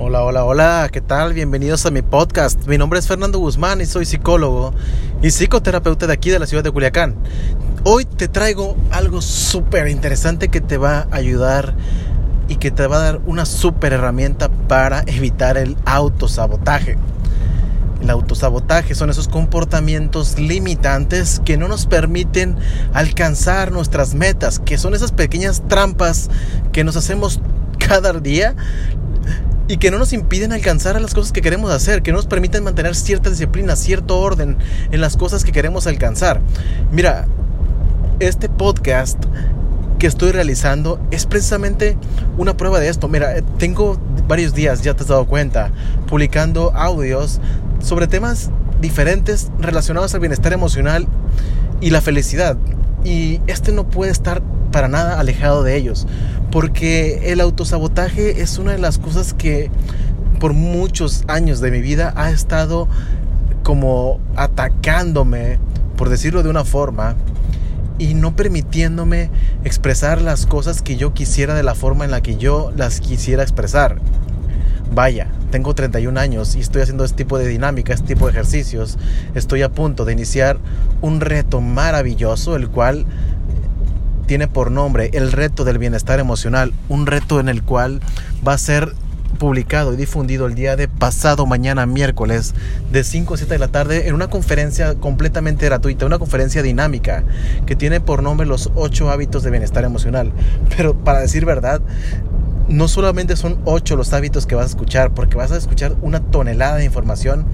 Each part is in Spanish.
Hola, hola, hola, ¿qué tal? Bienvenidos a mi podcast. Mi nombre es Fernando Guzmán y soy psicólogo y psicoterapeuta de aquí de la ciudad de Culiacán. Hoy te traigo algo súper interesante que te va a ayudar y que te va a dar una súper herramienta para evitar el autosabotaje. El autosabotaje son esos comportamientos limitantes que no nos permiten alcanzar nuestras metas, que son esas pequeñas trampas que nos hacemos cada día y que no nos impiden alcanzar a las cosas que queremos hacer, que nos permiten mantener cierta disciplina, cierto orden en las cosas que queremos alcanzar. Mira, este podcast que estoy realizando es precisamente una prueba de esto. Mira, tengo varios días, ya te has dado cuenta, publicando audios sobre temas diferentes relacionados al bienestar emocional y la felicidad. Y este no puede estar para nada alejado de ellos. Porque el autosabotaje es una de las cosas que por muchos años de mi vida ha estado como atacándome, por decirlo de una forma, y no permitiéndome expresar las cosas que yo quisiera de la forma en la que yo las quisiera expresar. Vaya, tengo 31 años y estoy haciendo este tipo de dinámica, este tipo de ejercicios. Estoy a punto de iniciar un reto maravilloso, el cual tiene por nombre el reto del bienestar emocional, un reto en el cual va a ser publicado y difundido el día de pasado mañana miércoles de 5 a 7 de la tarde en una conferencia completamente gratuita, una conferencia dinámica que tiene por nombre los 8 hábitos de bienestar emocional. Pero para decir verdad, no solamente son 8 los hábitos que vas a escuchar, porque vas a escuchar una tonelada de información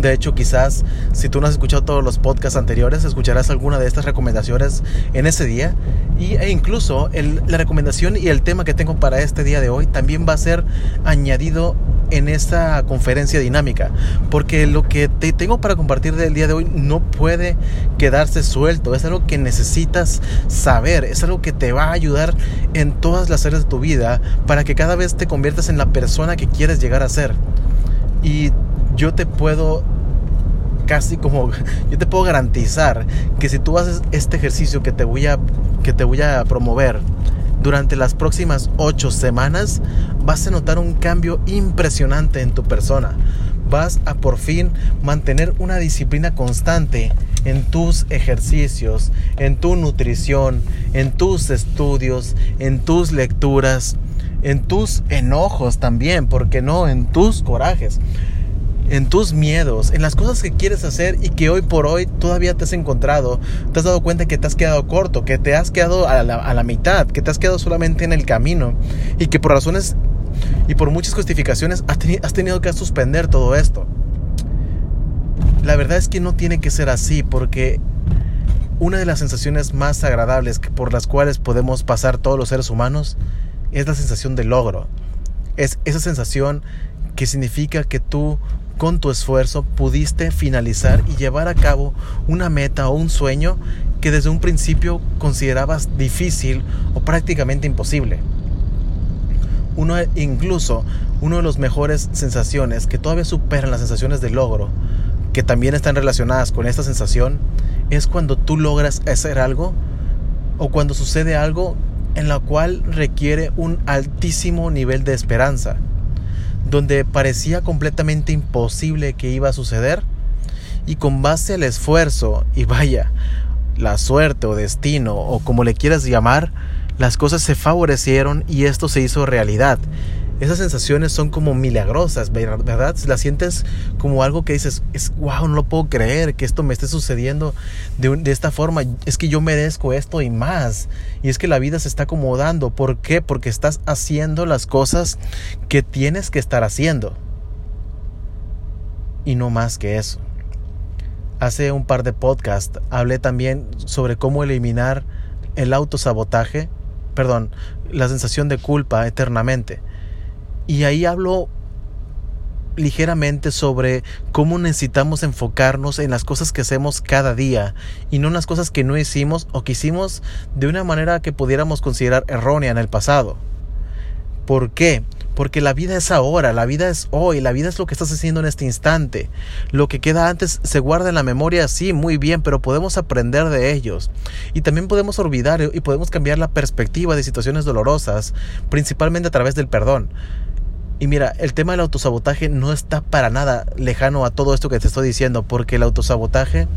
de hecho, quizás si tú no has escuchado todos los podcasts anteriores, escucharás alguna de estas recomendaciones en ese día. Y, e incluso la recomendación y el tema que tengo para este día de hoy también va a ser añadido en esta conferencia dinámica. Porque lo que te tengo para compartir del día de hoy no puede quedarse suelto. Es algo que necesitas saber. Es algo que te va a ayudar en todas las áreas de tu vida para que cada vez te conviertas en la persona que quieres llegar a ser. Y yo te puedo casi como yo te puedo garantizar que si tú haces este ejercicio que te voy a que te voy a promover durante las próximas ocho semanas vas a notar un cambio impresionante en tu persona. Vas a por fin mantener una disciplina constante en tus ejercicios, en tu nutrición, en tus estudios, en tus lecturas, en tus enojos también, porque no, en tus corajes en tus miedos, en las cosas que quieres hacer y que hoy por hoy todavía te has encontrado, te has dado cuenta que te has quedado corto, que te has quedado a la, mitad, que te has quedado solamente en el camino y que por razones y por muchas justificaciones has, has tenido que suspender todo esto. La verdad es que no tiene que ser así porque una de las sensaciones más agradables por las cuales podemos pasar todos los seres humanos es la sensación de logro. Es esa sensación que significa que tú con tu esfuerzo pudiste finalizar y llevar a cabo una meta o un sueño que desde un principio considerabas difícil o prácticamente imposible. Uno, incluso una de las mejores sensaciones que todavía superan las sensaciones de logro, que también están relacionadas con esta sensación, es cuando tú logras hacer algo o cuando sucede algo en la cual requiere un altísimo nivel de esperanza donde parecía completamente imposible que iba a suceder, y con base al esfuerzo y vaya, la suerte o destino o como le quieras llamar, las cosas se favorecieron y esto se hizo realidad esas sensaciones son como milagrosas, ¿verdad? Las sientes como algo que dices, es wow, no lo puedo creer que esto me esté sucediendo de, de, esta forma. Es que yo merezco esto y más. Y es que la vida se está acomodando. ¿Por qué? Porque estás haciendo las cosas que tienes que estar haciendo. Y no más que eso. Hace un par de podcasts hablé también sobre cómo eliminar el autosabotaje, perdón, la sensación de culpa eternamente. Y ahí hablo ligeramente sobre cómo necesitamos enfocarnos en las cosas que hacemos cada día y no en las cosas que no hicimos o que hicimos de una manera que pudiéramos considerar errónea en el pasado. ¿Por qué? Porque la vida es ahora, la vida es hoy, la vida es lo que estás haciendo en este instante. Lo que queda antes se guarda en la memoria, sí, muy bien, pero podemos aprender de ellos. Y también podemos olvidar y podemos cambiar la perspectiva de situaciones dolorosas, principalmente a través del perdón Y mira, el tema del autosabotaje no está para nada lejano a todo esto que te estoy diciendo, porque el autosabotaje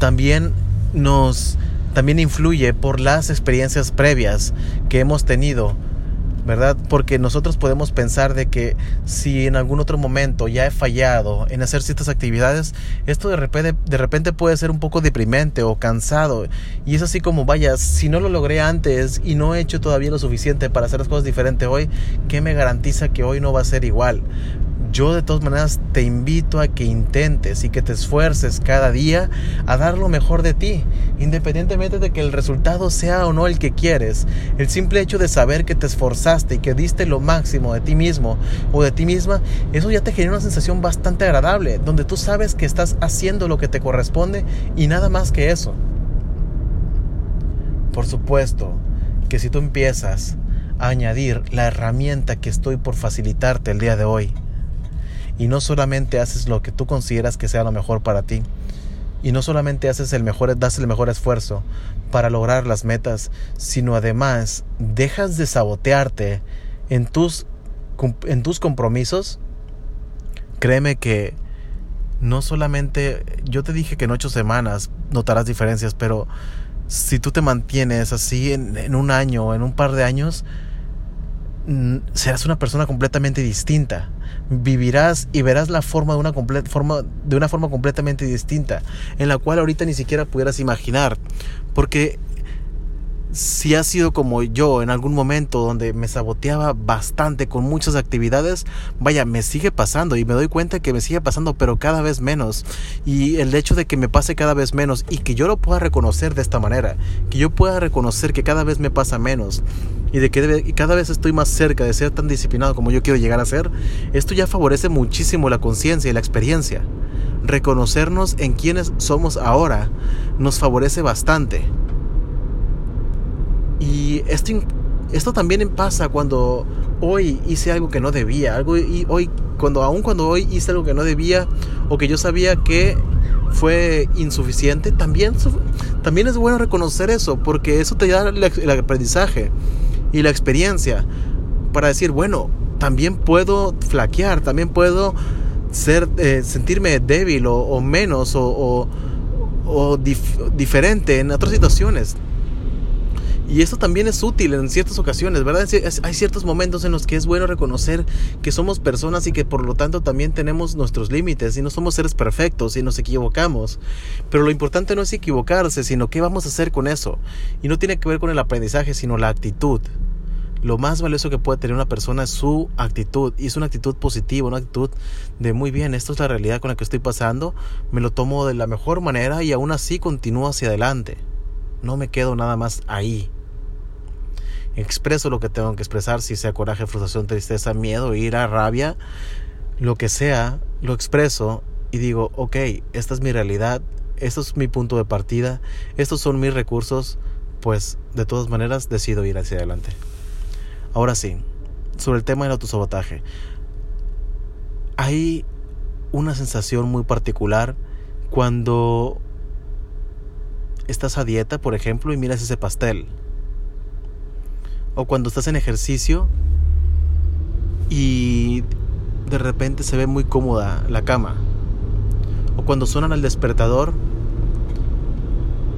también nos también influye por las experiencias previas que hemos tenido ¿verdad? Porque nosotros podemos pensar de que si en algún otro momento ya he fallado en hacer ciertas actividades, esto de repente, de repente puede ser un poco deprimente o cansado. Y es así como, vaya, si no lo logré antes y no he hecho todavía lo suficiente para hacer las cosas diferentes hoy, ¿qué me garantiza que hoy no va a ser igual? Yo de todas maneras te invito a que intentes y que te esfuerces cada día a dar lo mejor de ti, independientemente de que el resultado sea o no el que quieres. El simple hecho de saber que te esforzaste y que diste lo máximo de ti mismo o de ti misma, eso ya te genera una sensación bastante agradable, donde tú sabes que estás haciendo lo que te corresponde y nada más que eso. Por supuesto que si tú empiezas a añadir la herramienta que estoy por facilitarte el día de hoy, y no solamente haces lo que tú consideras que sea lo mejor para ti, y no solamente haces el mejor, das el mejor esfuerzo para lograr las metas, sino además dejas de sabotearte en tus, en tus compromisos, créeme que no solamente, yo te dije que en ocho semanas notarás diferencias, pero si tú te mantienes así en, en un año o en un par de años, serás una persona completamente distinta. Vivirás y verás la forma de una, forma, de una forma completamente distinta, en la cual ahorita ni siquiera pudieras imaginar. Porque si ha sido como yo en algún momento donde me saboteaba bastante con muchas actividades, vaya, me sigue pasando y me doy cuenta que me sigue pasando, pero cada vez menos. Y el hecho de que me pase cada vez menos y que yo lo pueda reconocer de esta manera, que yo pueda reconocer que cada vez me pasa menos y de que cada vez estoy más cerca de ser tan disciplinado como yo quiero llegar a ser, esto ya favorece muchísimo la conciencia y la experiencia. Reconocernos en quienes somos ahora nos favorece bastante y esto, esto también pasa cuando hoy hice algo que no debía, algo y hoy cuando aun cuando hoy hice algo que no debía o que yo sabía que fue insuficiente, también también es bueno reconocer eso porque eso te da el, aprendizaje y la experiencia para decir, bueno, también puedo flaquear, también puedo ser eh, sentirme débil o, menos o, o, diferente en otras situaciones. Y esto también es útil en ciertas ocasiones, ¿verdad? Hay ciertos momentos en los que es bueno reconocer que somos personas y que por lo tanto también tenemos nuestros límites y no somos seres perfectos y nos equivocamos. Pero lo importante no es equivocarse, sino qué vamos a hacer con eso. Y no tiene que ver con el aprendizaje, sino la actitud. Lo más valioso que puede tener una persona es su actitud. Y es una actitud positiva, una actitud de muy bien, esto es la realidad con la que estoy pasando. Me lo tomo de la mejor manera y aún así continúo hacia adelante. No me quedo nada más ahí. Expreso lo que tengo que expresar, si sea coraje, frustración, tristeza, miedo, ira, rabia, lo que sea, lo expreso y digo, ok, esta es mi realidad, esto es mi punto de partida, estos son mis recursos, pues de todas maneras decido ir hacia adelante. Ahora sí, sobre el tema del autosabotaje. Hay una sensación muy particular cuando estás a dieta, por ejemplo, y miras ese pastel. O cuando estás en ejercicio y de repente se ve muy cómoda la cama. O cuando suenan al despertador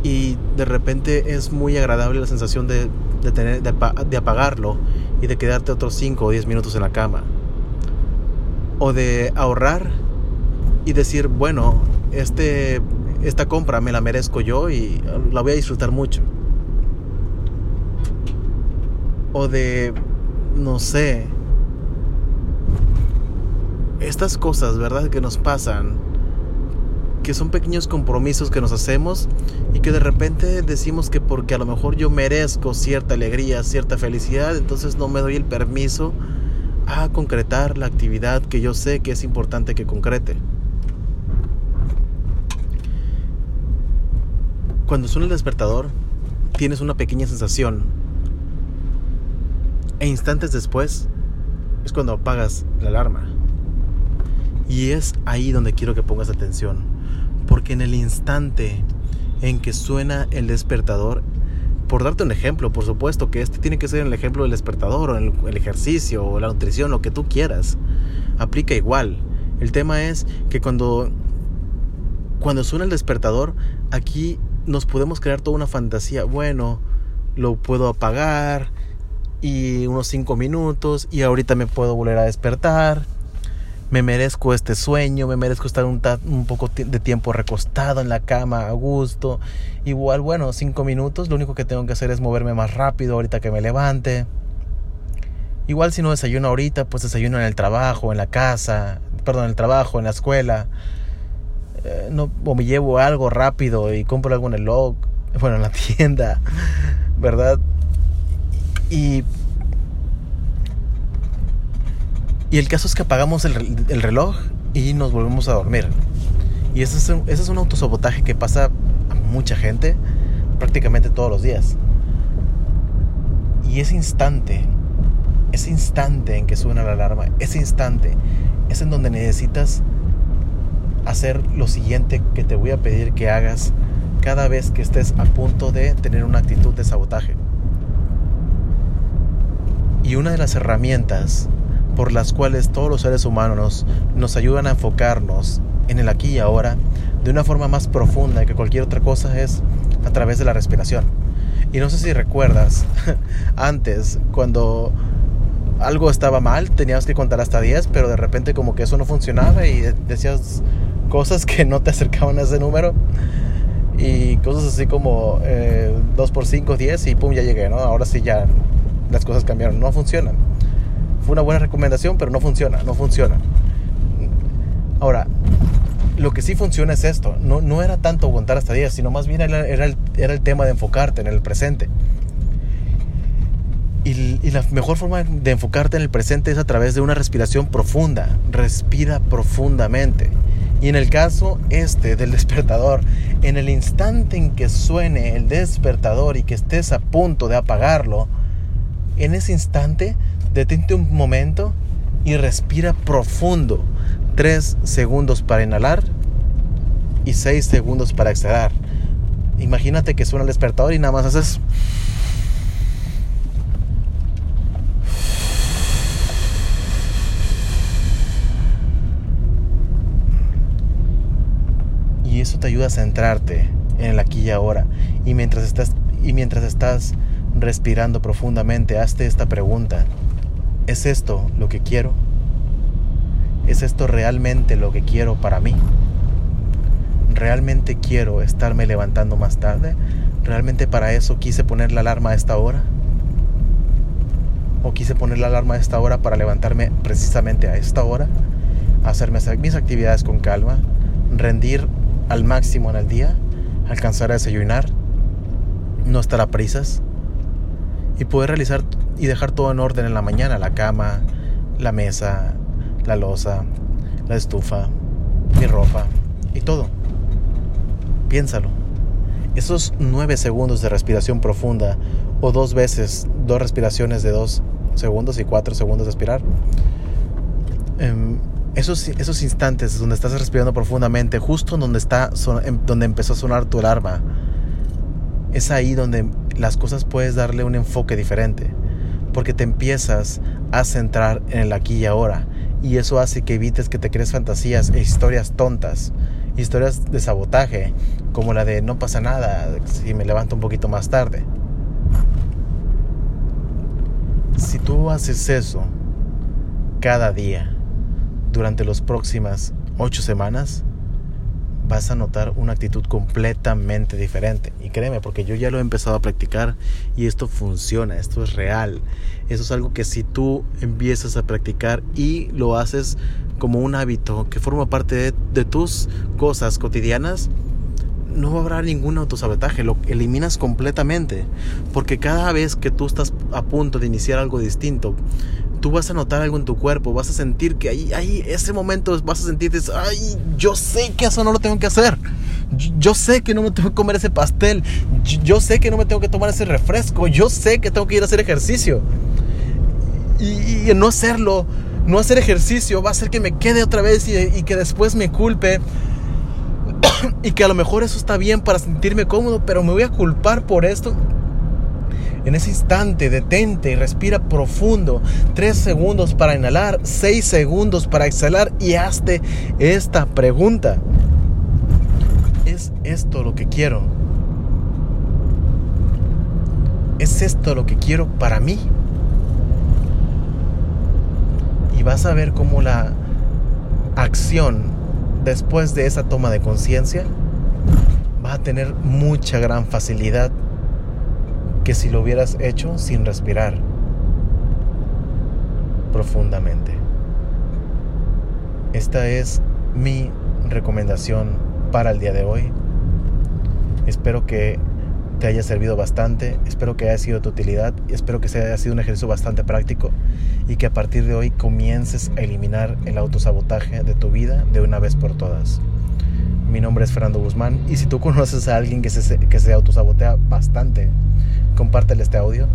y de repente es muy agradable la sensación de, tener, de, apagarlo y de quedarte otros 5 o 10 minutos en la cama. O de ahorrar y decir, bueno, este esta compra me la merezco yo y la voy a disfrutar mucho. O de, no sé, estas cosas, ¿verdad? Que nos pasan, que son pequeños compromisos que nos hacemos y que de repente decimos que porque a lo mejor yo merezco cierta alegría, cierta felicidad, entonces no me doy el permiso a concretar la actividad que yo sé que es importante que concrete. Cuando suena el despertador, tienes una pequeña sensación. E instantes después es cuando apagas la alarma. Y es ahí donde quiero que pongas atención. Porque en el instante en que suena el despertador, por darte un ejemplo, por supuesto, que este tiene que ser el ejemplo del despertador o el, el ejercicio o la nutrición, lo que tú quieras. Aplica igual. El tema es que cuando, cuando suena el despertador, aquí nos podemos crear toda una fantasía. Bueno, lo puedo apagar y unos 5 minutos y ahorita me puedo volver a despertar me merezco este sueño, me merezco estar un, un, poco de tiempo recostado en la cama a gusto. Igual, bueno, cinco minutos, lo único que tengo que hacer es moverme más rápido ahorita que me levante. Igual si no desayuno ahorita, pues desayuno en el trabajo, en la casa, perdón, en el trabajo, en la escuela. Eh, no, o me llevo algo rápido y compro algo en el log, bueno, en la tienda, ¿verdad? Y el caso es que apagamos el, reloj y nos volvemos a dormir. Y es, un, ese es un autosabotaje que pasa a mucha gente prácticamente todos los días. Y ese instante, ese instante en que suena la alarma, ese instante es en donde necesitas hacer lo siguiente que te voy a pedir que hagas cada vez que estés a punto de tener una actitud de sabotaje. Y una de las herramientas por las cuales todos los seres humanos nos, ayudan a enfocarnos en el aquí y ahora de una forma más profunda que cualquier otra cosa es a través de la respiración. Y no sé si recuerdas, antes, cuando algo estaba mal, tenías que contar hasta 10, pero de repente como que eso no funcionaba y decías cosas que no te acercaban a ese número. Y cosas así como 2 eh, por 5, 10 y pum, ya llegué, ¿no? Ahora sí ya las cosas cambiaron, no funcionan fue una buena recomendación, pero no funciona, no funciona. Ahora, lo que sí funciona es esto. No, no era tanto contar hasta 10, sino más bien era, era, el, era, el, tema de enfocarte en el presente. Y, y, la mejor forma de enfocarte en el presente es a través de una respiración profunda. Respira profundamente. Y en el caso este del despertador, en el instante en que suene el despertador y que estés a punto de apagarlo, en ese instante detente un momento y respira profundo. 3 segundos para inhalar y 6 segundos para exhalar. Imagínate que suena el despertador y nada más haces... Y eso te ayuda a centrarte en el aquí y ahora. Y mientras estás, y mientras estás respirando profundamente, hazte esta pregunta. ¿Es esto lo que quiero? ¿Es esto realmente lo que quiero para mí? ¿Realmente quiero estarme levantando más tarde? ¿Realmente para eso quise poner la alarma a esta hora? ¿O quise poner la alarma a esta hora para levantarme precisamente a esta hora? Hacerme mis actividades con calma, rendir al máximo en el día, alcanzar a desayunar, no estar a prisas y poder realizar y dejar todo en orden en la mañana, la cama, la mesa, la losa, la estufa, mi ropa y todo. Piénsalo. Esos nueve segundos de respiración profunda o dos veces dos respiraciones de dos segundos y cuatro segundos de respirar. Em, esos, esos instantes donde estás respirando profundamente, justo donde, está, em, donde empezó a sonar tu alarma, es ahí donde las cosas puedes darle un enfoque diferente porque te empiezas a centrar en el aquí y ahora. Y eso hace que evites que te crees fantasías e historias tontas, historias de sabotaje, como la de no pasa nada si me levanto un poquito más tarde. Si tú haces eso cada día durante las próximas ocho semanas, vas a notar una actitud completamente diferente. Y créeme, porque yo ya lo he empezado a practicar y esto funciona, esto es real. Eso es algo que si tú empiezas a practicar y lo haces como un hábito que forma parte de, tus cosas cotidianas, no habrá ningún autosabotaje, lo eliminas completamente. Porque cada vez que tú estás a punto de iniciar algo distinto, tú vas a notar algo en tu cuerpo, vas a sentir que ahí, ahí, ese momento vas a sentir, ay, yo sé que eso no lo tengo que hacer. Yo sé que no me tengo que comer ese pastel. Yo sé que no me tengo que tomar ese refresco. Yo sé que tengo que ir a hacer ejercicio. Y, no hacerlo, no hacer ejercicio, va a hacer que me quede otra vez y, y que después me culpe. y que a lo mejor eso está bien para sentirme cómodo, pero me voy a culpar por esto. En ese instante, detente y respira profundo. Tres segundos para inhalar, seis segundos para exhalar y hazte esta pregunta. ¿Es esto lo que quiero? ¿Es esto lo que quiero para mí? Y vas a ver cómo la acción después de esa toma de conciencia va a tener mucha gran facilidad que si lo hubieras hecho sin respirar profundamente. Esta es mi recomendación para el día de hoy. Espero que te haya servido bastante, espero que haya sido de tu utilidad, espero que sea haya sido un ejercicio bastante práctico y que a partir de hoy comiences a eliminar el autosabotaje de tu vida de una vez por todas. Mi nombre es Fernando Guzmán y si tú conoces a alguien que se, que se autosabotea bastante, compártele este audio.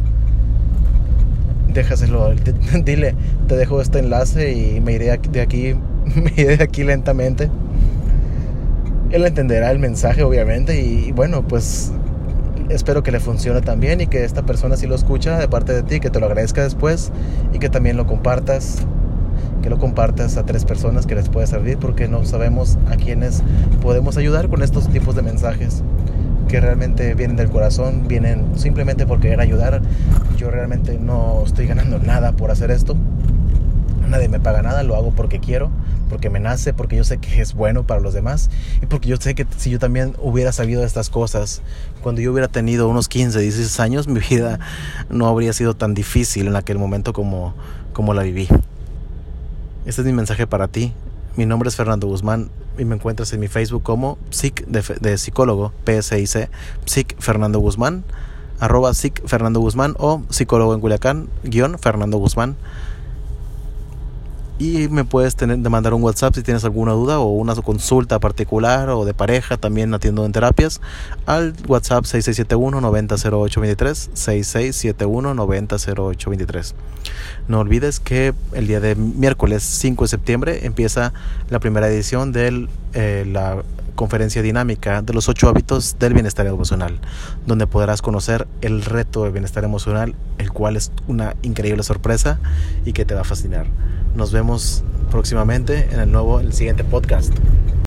Déjaselo, dile, te dejo este enlace y me iré de aquí, me iré de aquí lentamente. Él entenderá el mensaje, obviamente, y bueno, pues espero que le funcione también y que esta persona si lo escucha de parte de ti, que te lo agradezca después y que también lo compartas, que lo compartas a tres personas que les pueda servir porque no sabemos a quiénes podemos ayudar con estos tipos de mensajes que realmente vienen del corazón, vienen simplemente por querer ayudar. Yo realmente no estoy ganando nada por hacer esto. Nadie me paga nada, lo hago porque quiero porque me nace, porque yo sé que es bueno para los demás y porque yo sé que si yo también hubiera sabido estas cosas cuando yo hubiera tenido unos 15, 16 años, mi vida no habría sido tan difícil en aquel momento como, como la viví. Este es mi mensaje para ti. Mi nombre es Fernando Guzmán y me encuentras en mi Facebook como psic de, psicólogo, PSIC, psic Fernando Guzmán, arroba psic Fernando Guzmán o psicólogo en Culiacán, guion Fernando Guzmán y me puedes tener, mandar un WhatsApp si tienes alguna duda o una consulta particular o de pareja, también atiendo en terapias, al WhatsApp 6671-900823, 6671-900823. No olvides que el día de miércoles 5 de septiembre empieza la primera edición de eh, la conferencia dinámica de los ocho hábitos del bienestar emocional, donde podrás conocer el reto de bienestar emocional, el cual es una increíble sorpresa y que te va a fascinar. Nos vemos próximamente en el nuevo, el siguiente podcast.